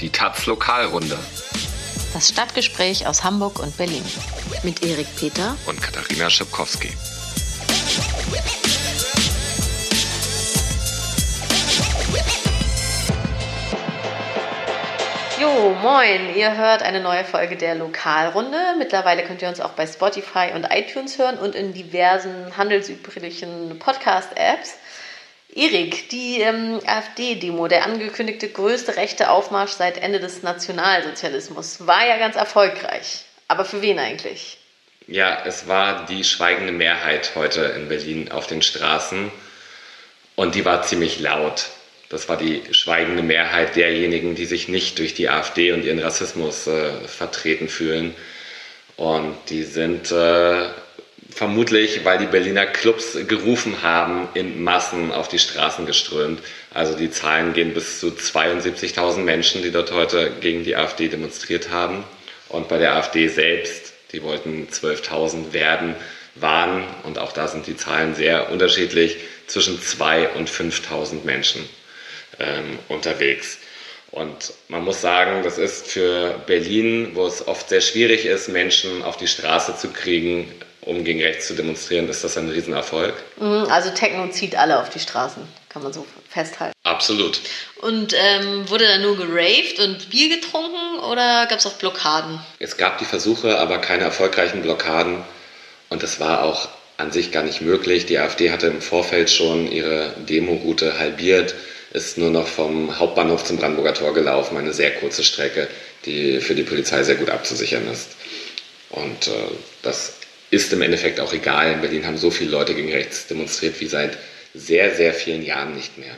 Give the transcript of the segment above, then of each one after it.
Die Taz Lokalrunde. Das Stadtgespräch aus Hamburg und Berlin. Mit Erik Peter und Katharina Schipkowski. Jo, moin, ihr hört eine neue Folge der Lokalrunde. Mittlerweile könnt ihr uns auch bei Spotify und iTunes hören und in diversen handelsüblichen Podcast-Apps. Erik, die ähm, AfD-Demo, der angekündigte größte rechte Aufmarsch seit Ende des Nationalsozialismus, war ja ganz erfolgreich. Aber für wen eigentlich? Ja, es war die schweigende Mehrheit heute in Berlin auf den Straßen und die war ziemlich laut. Das war die schweigende Mehrheit derjenigen, die sich nicht durch die AfD und ihren Rassismus äh, vertreten fühlen. Und die sind äh, vermutlich, weil die Berliner Clubs gerufen haben, in Massen auf die Straßen geströmt. Also die Zahlen gehen bis zu 72.000 Menschen, die dort heute gegen die AfD demonstriert haben. Und bei der AfD selbst, die wollten 12.000 werden, waren, und auch da sind die Zahlen sehr unterschiedlich, zwischen 2.000 und 5.000 Menschen ähm, unterwegs. Und man muss sagen, das ist für Berlin, wo es oft sehr schwierig ist, Menschen auf die Straße zu kriegen, um gegen rechts zu demonstrieren, ist das ein Riesenerfolg. Mhm, also Techno zieht alle auf die Straßen, kann man so festhalten. Absolut. Und ähm, wurde da nur geraved und Bier getrunken oder gab es auch Blockaden? Es gab die Versuche, aber keine erfolgreichen Blockaden. Und das war auch an sich gar nicht möglich. Die AfD hatte im Vorfeld schon ihre Demoroute halbiert, ist nur noch vom Hauptbahnhof zum Brandenburger Tor gelaufen, eine sehr kurze Strecke, die für die Polizei sehr gut abzusichern ist. Und äh, das ist im Endeffekt auch egal. In Berlin haben so viele Leute gegen rechts demonstriert wie seit sehr, sehr vielen Jahren nicht mehr.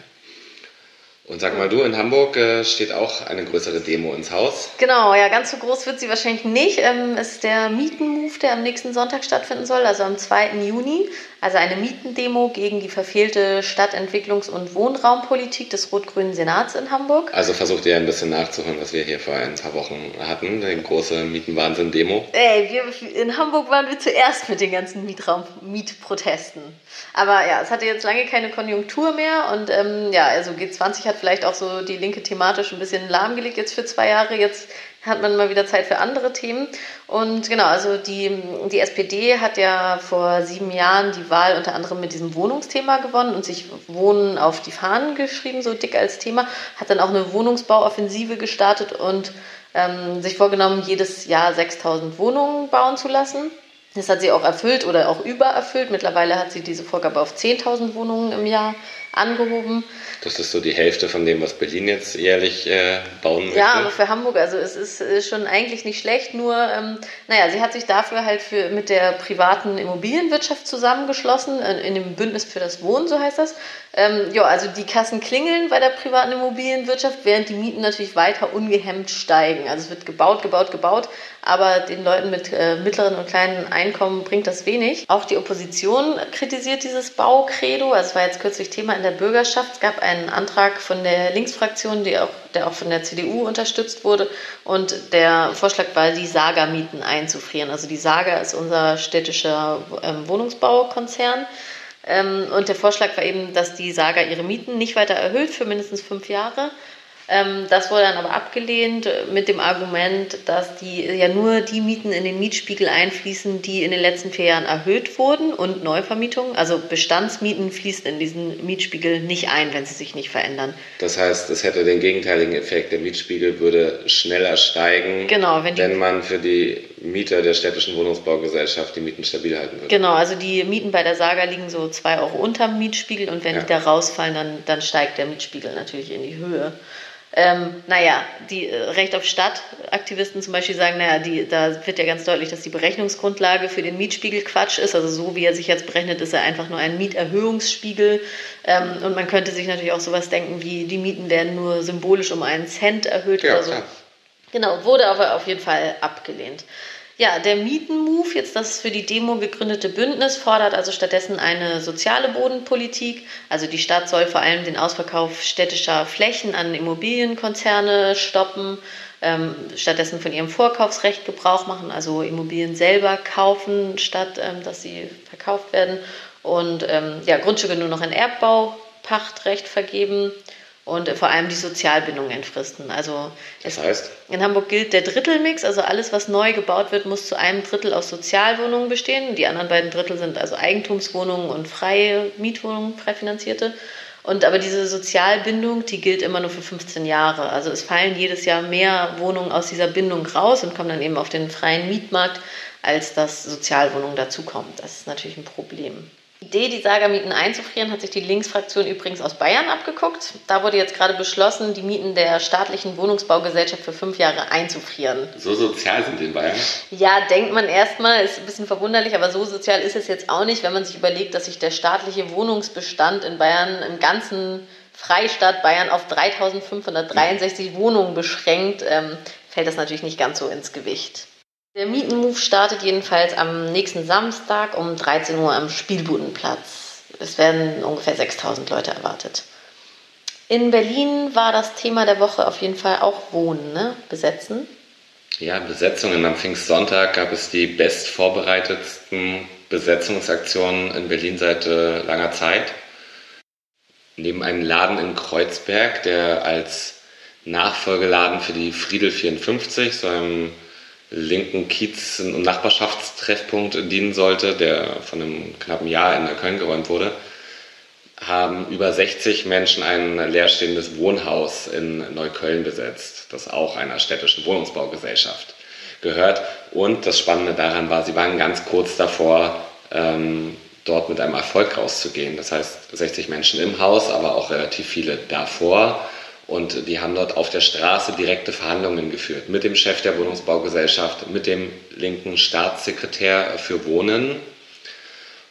Und sag mal du, in Hamburg äh, steht auch eine größere Demo ins Haus. Genau, ja, ganz so groß wird sie wahrscheinlich nicht. Ähm, ist der Mietenmove, der am nächsten Sonntag stattfinden soll, also am 2. Juni. Also eine Mietendemo gegen die verfehlte Stadtentwicklungs- und Wohnraumpolitik des rot-grünen Senats in Hamburg. Also versucht ihr ein bisschen nachzuholen, was wir hier vor ein paar Wochen hatten, die große Mietenwahnsinn-Demo. Ey, wir, in Hamburg waren wir zuerst mit den ganzen Mietraum Mietprotesten. Aber ja, es hatte jetzt lange keine Konjunktur mehr und ähm, ja, also G20 hat vielleicht auch so die Linke thematisch ein bisschen lahmgelegt jetzt für zwei Jahre. Jetzt hat man mal wieder Zeit für andere Themen. Und genau, also die, die SPD hat ja vor sieben Jahren die Wahl unter anderem mit diesem Wohnungsthema gewonnen und sich Wohnen auf die Fahnen geschrieben, so dick als Thema, hat dann auch eine Wohnungsbauoffensive gestartet und ähm, sich vorgenommen, jedes Jahr 6000 Wohnungen bauen zu lassen. Das hat sie auch erfüllt oder auch übererfüllt. Mittlerweile hat sie diese Vorgabe auf 10.000 Wohnungen im Jahr angehoben. Das ist so die Hälfte von dem, was Berlin jetzt jährlich äh, bauen möchte. Ja, aber für Hamburg, also es ist, ist schon eigentlich nicht schlecht, nur, ähm, naja, sie hat sich dafür halt für, mit der privaten Immobilienwirtschaft zusammengeschlossen, in, in dem Bündnis für das Wohnen, so heißt das. Ähm, ja, also die Kassen klingeln bei der privaten Immobilienwirtschaft, während die Mieten natürlich weiter ungehemmt steigen. Also es wird gebaut, gebaut, gebaut, aber den Leuten mit äh, mittleren und kleinen Einkommen bringt das wenig. Auch die Opposition kritisiert dieses Baukredo. Also es war jetzt kürzlich Thema in der Bürgerschaft. Es gab einen Antrag von der Linksfraktion, auch, der auch von der CDU unterstützt wurde. Und der Vorschlag war, die Saga-Mieten einzufrieren. Also die Saga ist unser städtischer ähm, Wohnungsbaukonzern. Ähm, und der Vorschlag war eben, dass die Saga ihre Mieten nicht weiter erhöht für mindestens fünf Jahre. Ähm, das wurde dann aber abgelehnt mit dem Argument, dass die ja nur die Mieten in den Mietspiegel einfließen, die in den letzten vier Jahren erhöht wurden und Neuvermietungen, also Bestandsmieten fließen in diesen Mietspiegel nicht ein, wenn sie sich nicht verändern. Das heißt, es hätte den gegenteiligen Effekt. Der Mietspiegel würde schneller steigen, genau, wenn, wenn man für die Mieter der städtischen Wohnungsbaugesellschaft die Mieten stabil halten würde. Genau, also die Mieten bei der Saga liegen so zwei Euro unter dem Mietspiegel und wenn ja. die da rausfallen, dann, dann steigt der Mietspiegel natürlich in die Höhe. Ähm, naja, die äh, Recht auf Stadt-Aktivisten zum Beispiel sagen, naja, die, da wird ja ganz deutlich, dass die Berechnungsgrundlage für den Mietspiegel Quatsch ist. Also so wie er sich jetzt berechnet, ist er einfach nur ein Mieterhöhungsspiegel. Ähm, und man könnte sich natürlich auch sowas denken wie, die Mieten werden nur symbolisch um einen Cent erhöht ja, oder so. Klar. Genau, wurde aber auf jeden Fall abgelehnt. Ja, der Mietenmove, jetzt das für die Demo gegründete Bündnis, fordert also stattdessen eine soziale Bodenpolitik. Also die Stadt soll vor allem den Ausverkauf städtischer Flächen an Immobilienkonzerne stoppen, ähm, stattdessen von ihrem Vorkaufsrecht Gebrauch machen, also Immobilien selber kaufen, statt ähm, dass sie verkauft werden. Und ähm, ja, Grundstücke nur noch in Erbbaupachtrecht vergeben und vor allem die Sozialbindung entfristen. Also das heißt? in Hamburg gilt der Drittelmix, also alles, was neu gebaut wird, muss zu einem Drittel aus Sozialwohnungen bestehen. Die anderen beiden Drittel sind also Eigentumswohnungen und freie Mietwohnungen, frei finanzierte. Und aber diese Sozialbindung, die gilt immer nur für 15 Jahre. Also es fallen jedes Jahr mehr Wohnungen aus dieser Bindung raus und kommen dann eben auf den freien Mietmarkt, als dass Sozialwohnungen dazukommen. Das ist natürlich ein Problem. Die Idee, die Saga-Mieten einzufrieren, hat sich die Linksfraktion übrigens aus Bayern abgeguckt. Da wurde jetzt gerade beschlossen, die Mieten der staatlichen Wohnungsbaugesellschaft für fünf Jahre einzufrieren. So sozial sind die in Bayern? Ja, denkt man erstmal, ist ein bisschen verwunderlich, aber so sozial ist es jetzt auch nicht, wenn man sich überlegt, dass sich der staatliche Wohnungsbestand in Bayern im ganzen Freistaat Bayern auf 3563 Wohnungen beschränkt, ähm, fällt das natürlich nicht ganz so ins Gewicht. Der Mietenmove startet jedenfalls am nächsten Samstag um 13 Uhr am Spielbudenplatz. Es werden ungefähr 6000 Leute erwartet. In Berlin war das Thema der Woche auf jeden Fall auch Wohnen, ne? Besetzen. Ja, Besetzungen. Am Pfingstsonntag gab es die bestvorbereitetsten Besetzungsaktionen in Berlin seit äh, langer Zeit. Neben einem Laden in Kreuzberg, der als Nachfolgeladen für die Friedel 54, so einem linken Kiez- und Nachbarschaftstreffpunkt dienen sollte, der von einem knappen Jahr in Köln geräumt wurde, haben über 60 Menschen ein leerstehendes Wohnhaus in Neukölln besetzt, das auch einer städtischen Wohnungsbaugesellschaft gehört. Und das Spannende daran war, sie waren ganz kurz davor, ähm, dort mit einem Erfolg rauszugehen. Das heißt, 60 Menschen im Haus, aber auch relativ viele davor. Und die haben dort auf der Straße direkte Verhandlungen geführt mit dem Chef der Wohnungsbaugesellschaft, mit dem linken Staatssekretär für Wohnen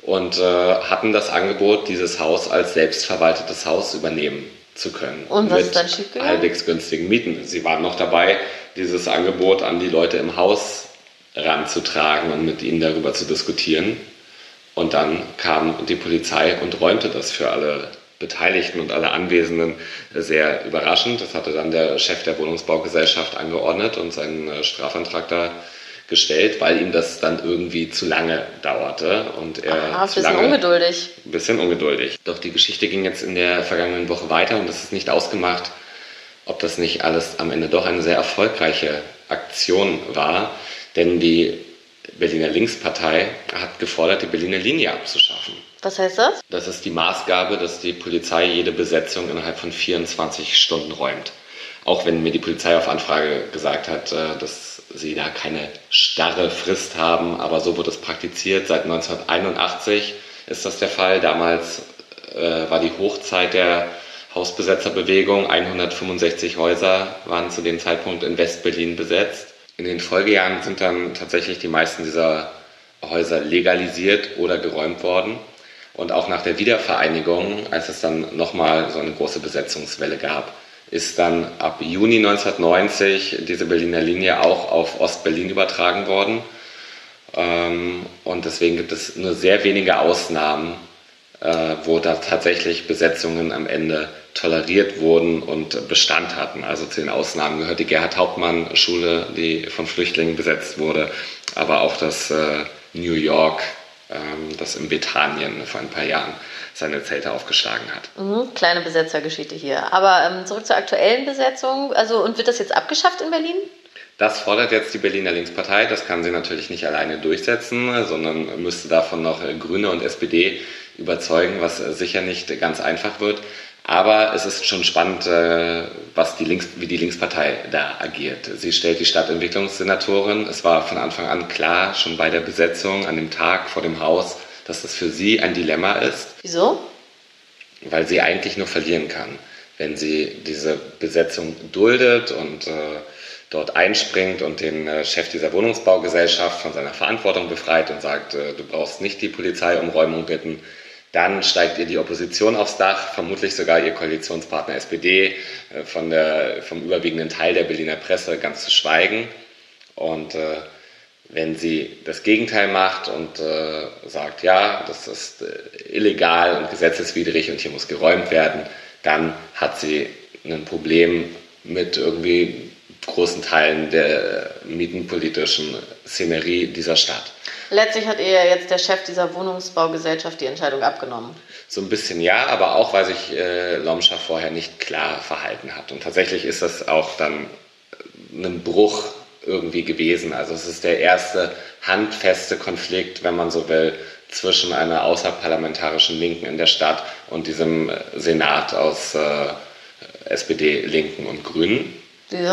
und äh, hatten das Angebot, dieses Haus als selbstverwaltetes Haus übernehmen zu können. Und was mit ist dann schiefgegangen? halbwegs günstigen Mieten. Sie waren noch dabei, dieses Angebot an die Leute im Haus ranzutragen und mit ihnen darüber zu diskutieren. Und dann kam die Polizei und räumte das für alle Beteiligten und alle Anwesenden sehr überraschend. Das hatte dann der Chef der Wohnungsbaugesellschaft angeordnet und seinen äh, Strafantrag da gestellt, weil ihm das dann irgendwie zu lange dauerte und er Aha, ein bisschen ungeduldig. ein bisschen ungeduldig. Doch die Geschichte ging jetzt in der vergangenen Woche weiter und es ist nicht ausgemacht, ob das nicht alles am Ende doch eine sehr erfolgreiche Aktion war, denn die Berliner Linkspartei hat gefordert, die Berliner Linie abzuschaffen. Was heißt das? Das ist die Maßgabe, dass die Polizei jede Besetzung innerhalb von 24 Stunden räumt. Auch wenn mir die Polizei auf Anfrage gesagt hat, äh, dass sie da keine starre Frist haben, aber so wird es praktiziert. Seit 1981 ist das der Fall. Damals äh, war die Hochzeit der Hausbesetzerbewegung. 165 Häuser waren zu dem Zeitpunkt in Westberlin besetzt. In den Folgejahren sind dann tatsächlich die meisten dieser Häuser legalisiert oder geräumt worden. Und auch nach der Wiedervereinigung, als es dann nochmal so eine große Besetzungswelle gab, ist dann ab Juni 1990 diese Berliner Linie auch auf Ostberlin übertragen worden. Ähm, und deswegen gibt es nur sehr wenige Ausnahmen, äh, wo da tatsächlich Besetzungen am Ende toleriert wurden und Bestand hatten. Also zu den Ausnahmen gehört die Gerhard-Hauptmann-Schule, die von Flüchtlingen besetzt wurde, aber auch das äh, New York das in Bethanien vor ein paar Jahren seine Zelte aufgeschlagen hat. Mhm, kleine Besetzergeschichte hier. Aber ähm, zurück zur aktuellen Besetzung. Also, und wird das jetzt abgeschafft in Berlin? Das fordert jetzt die Berliner Linkspartei. Das kann sie natürlich nicht alleine durchsetzen, sondern müsste davon noch Grüne und SPD überzeugen, was sicher nicht ganz einfach wird. Aber es ist schon spannend, äh, was die Links, wie die Linkspartei da agiert. Sie stellt die Stadtentwicklungssenatorin. Es war von Anfang an klar, schon bei der Besetzung an dem Tag vor dem Haus, dass das für sie ein Dilemma ist. Wieso? Weil sie eigentlich nur verlieren kann, wenn sie diese Besetzung duldet und äh, dort einspringt und den äh, Chef dieser Wohnungsbaugesellschaft von seiner Verantwortung befreit und sagt, äh, du brauchst nicht die Polizei um Räumung bitten, dann steigt ihr die Opposition aufs Dach, vermutlich sogar ihr Koalitionspartner SPD, äh, von der, vom überwiegenden Teil der Berliner Presse ganz zu schweigen. Und äh, wenn sie das Gegenteil macht und äh, sagt, ja, das ist äh, illegal und gesetzeswidrig und hier muss geräumt werden, dann hat sie ein Problem mit irgendwie großen Teilen der mietenpolitischen Szenerie dieser Stadt. Letztlich hat ihr ja jetzt der Chef dieser Wohnungsbaugesellschaft die Entscheidung abgenommen. So ein bisschen ja, aber auch, weil sich äh, Lomscher vorher nicht klar verhalten hat. Und tatsächlich ist das auch dann ein Bruch irgendwie gewesen. Also es ist der erste handfeste Konflikt, wenn man so will, zwischen einer außerparlamentarischen Linken in der Stadt und diesem äh, Senat aus äh, SPD, Linken und Grünen.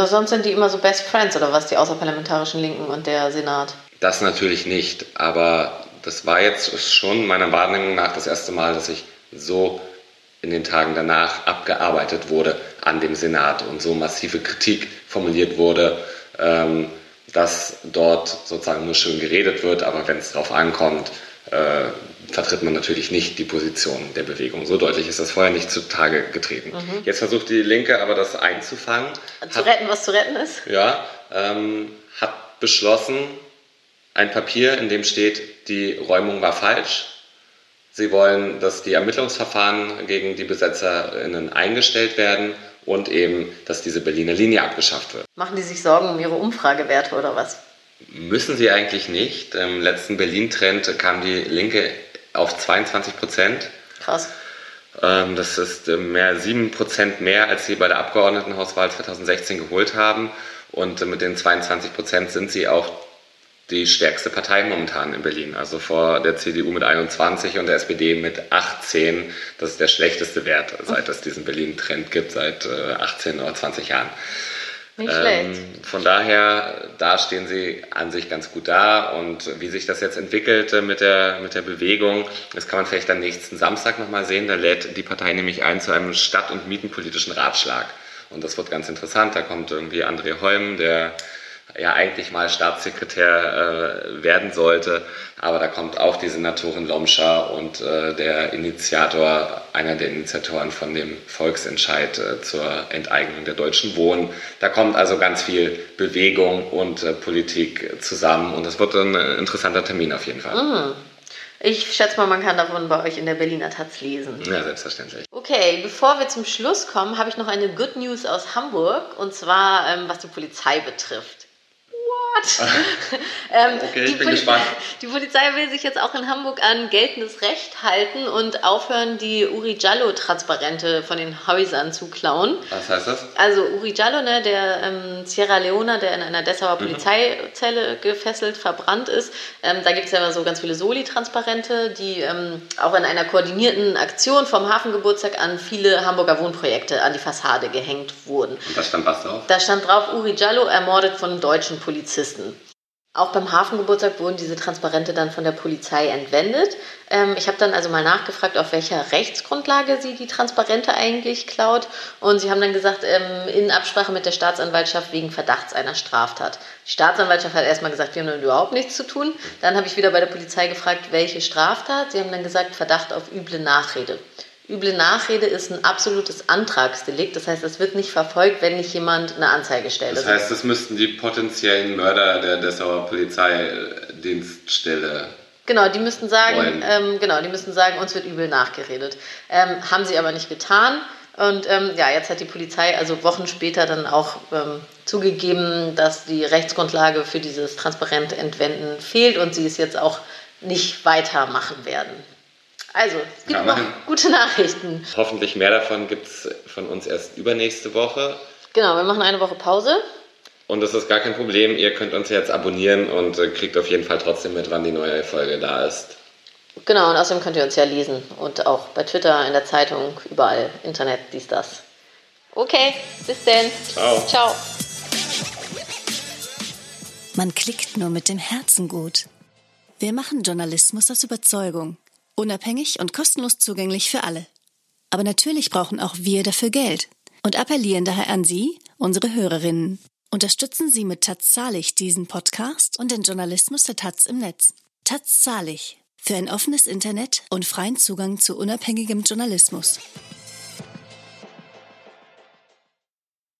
Sonst sind die immer so Best Friends oder was, die außerparlamentarischen Linken und der Senat? Das natürlich nicht, aber das war jetzt schon meiner Wahrnehmung nach das erste Mal, dass ich so in den Tagen danach abgearbeitet wurde an dem Senat und so massive Kritik formuliert wurde, ähm, dass dort sozusagen nur schön geredet wird, aber wenn es darauf ankommt, äh, vertritt man natürlich nicht die Position der Bewegung. So deutlich ist das vorher nicht zutage getreten. Mhm. Jetzt versucht die Linke aber das einzufangen. Zu hat, retten, was zu retten ist? Ja, ähm, hat beschlossen, ein Papier, in dem steht, die Räumung war falsch. Sie wollen, dass die Ermittlungsverfahren gegen die BesetzerInnen eingestellt werden und eben, dass diese Berliner Linie abgeschafft wird. Machen die sich Sorgen um ihre Umfragewerte oder was? Müssen sie eigentlich nicht. Im letzten Berlin-Trend kam die Linke auf 22 Prozent. Krass. Ähm, das ist äh, mehr 7 Prozent mehr, als sie bei der Abgeordnetenhauswahl 2016 geholt haben. Und mit den 22 Prozent sind sie auch die stärkste Partei momentan in Berlin. Also vor der CDU mit 21 und der SPD mit 18. Das ist der schlechteste Wert, seit es diesen Berlin-Trend gibt, seit 18 äh, oder 20 Jahren. Nicht ähm, von daher, da stehen sie an sich ganz gut da und wie sich das jetzt entwickelt mit der, mit der Bewegung, das kann man vielleicht am nächsten Samstag nochmal sehen. Da lädt die Partei nämlich ein zu einem stadt- und mietenpolitischen Ratschlag. Und das wird ganz interessant. Da kommt irgendwie André Holm, der ja eigentlich mal Staatssekretär äh, werden sollte. Aber da kommt auch die Senatorin Lomscher und äh, der Initiator, einer der Initiatoren von dem Volksentscheid äh, zur Enteignung der deutschen Wohnen. Da kommt also ganz viel Bewegung und äh, Politik zusammen und das wird ein interessanter Termin auf jeden Fall. Mhm. Ich schätze mal, man kann davon bei euch in der Berliner Taz lesen. Ja, selbstverständlich. Okay, bevor wir zum Schluss kommen, habe ich noch eine Good News aus Hamburg und zwar ähm, was die Polizei betrifft. What? ähm, okay, ich bin Poli gespannt. Die Polizei will sich jetzt auch in Hamburg an geltendes Recht halten und aufhören, die Uri Jallo-Transparente von den Häusern zu klauen. Was heißt das? Also Uri Jallo, ne, der ähm, Sierra Leona, der in einer Dessauer mhm. Polizeizelle gefesselt, verbrannt ist. Ähm, da gibt es ja so ganz viele Soli-Transparente, die ähm, auch in einer koordinierten Aktion vom Hafengeburtstag an viele Hamburger Wohnprojekte an die Fassade gehängt wurden. Und da stand was drauf? Da stand drauf, Uri Jallo ermordet von deutschen Polizisten. Polizisten. Auch beim Hafengeburtstag wurden diese Transparente dann von der Polizei entwendet. Ähm, ich habe dann also mal nachgefragt, auf welcher Rechtsgrundlage sie die Transparente eigentlich klaut. Und sie haben dann gesagt, ähm, in Absprache mit der Staatsanwaltschaft wegen Verdachts einer Straftat. Die Staatsanwaltschaft hat erstmal gesagt, wir haben damit überhaupt nichts zu tun. Dann habe ich wieder bei der Polizei gefragt, welche Straftat. Sie haben dann gesagt, Verdacht auf üble Nachrede. Üble Nachrede ist ein absolutes Antragsdelikt. Das heißt, es wird nicht verfolgt, wenn nicht jemand eine Anzeige stellt. Das heißt, das müssten die potenziellen Mörder der Dessauer Polizeidienststelle Genau, die müssten sagen, ähm, genau, die müssten sagen, uns wird übel nachgeredet. Ähm, haben sie aber nicht getan. Und ähm, ja, jetzt hat die Polizei also Wochen später dann auch ähm, zugegeben, dass die Rechtsgrundlage für dieses transparente Entwenden fehlt und sie es jetzt auch nicht weitermachen werden. Also, es gibt ja, noch gute Nachrichten. Hoffentlich mehr davon gibt es von uns erst übernächste Woche. Genau, wir machen eine Woche Pause. Und das ist gar kein Problem. Ihr könnt uns jetzt abonnieren und äh, kriegt auf jeden Fall trotzdem mit, wann die neue Folge da ist. Genau, und außerdem könnt ihr uns ja lesen. Und auch bei Twitter, in der Zeitung, überall. Internet, dies, das. Okay, bis denn. Ciao. Ciao. Man klickt nur mit dem Herzen gut. Wir machen Journalismus aus Überzeugung. Unabhängig und kostenlos zugänglich für alle. Aber natürlich brauchen auch wir dafür Geld und appellieren daher an Sie, unsere Hörerinnen. Unterstützen Sie mit Taz Zahlig diesen Podcast und den Journalismus der Taz im Netz. Taz Zahlig für ein offenes Internet und freien Zugang zu unabhängigem Journalismus.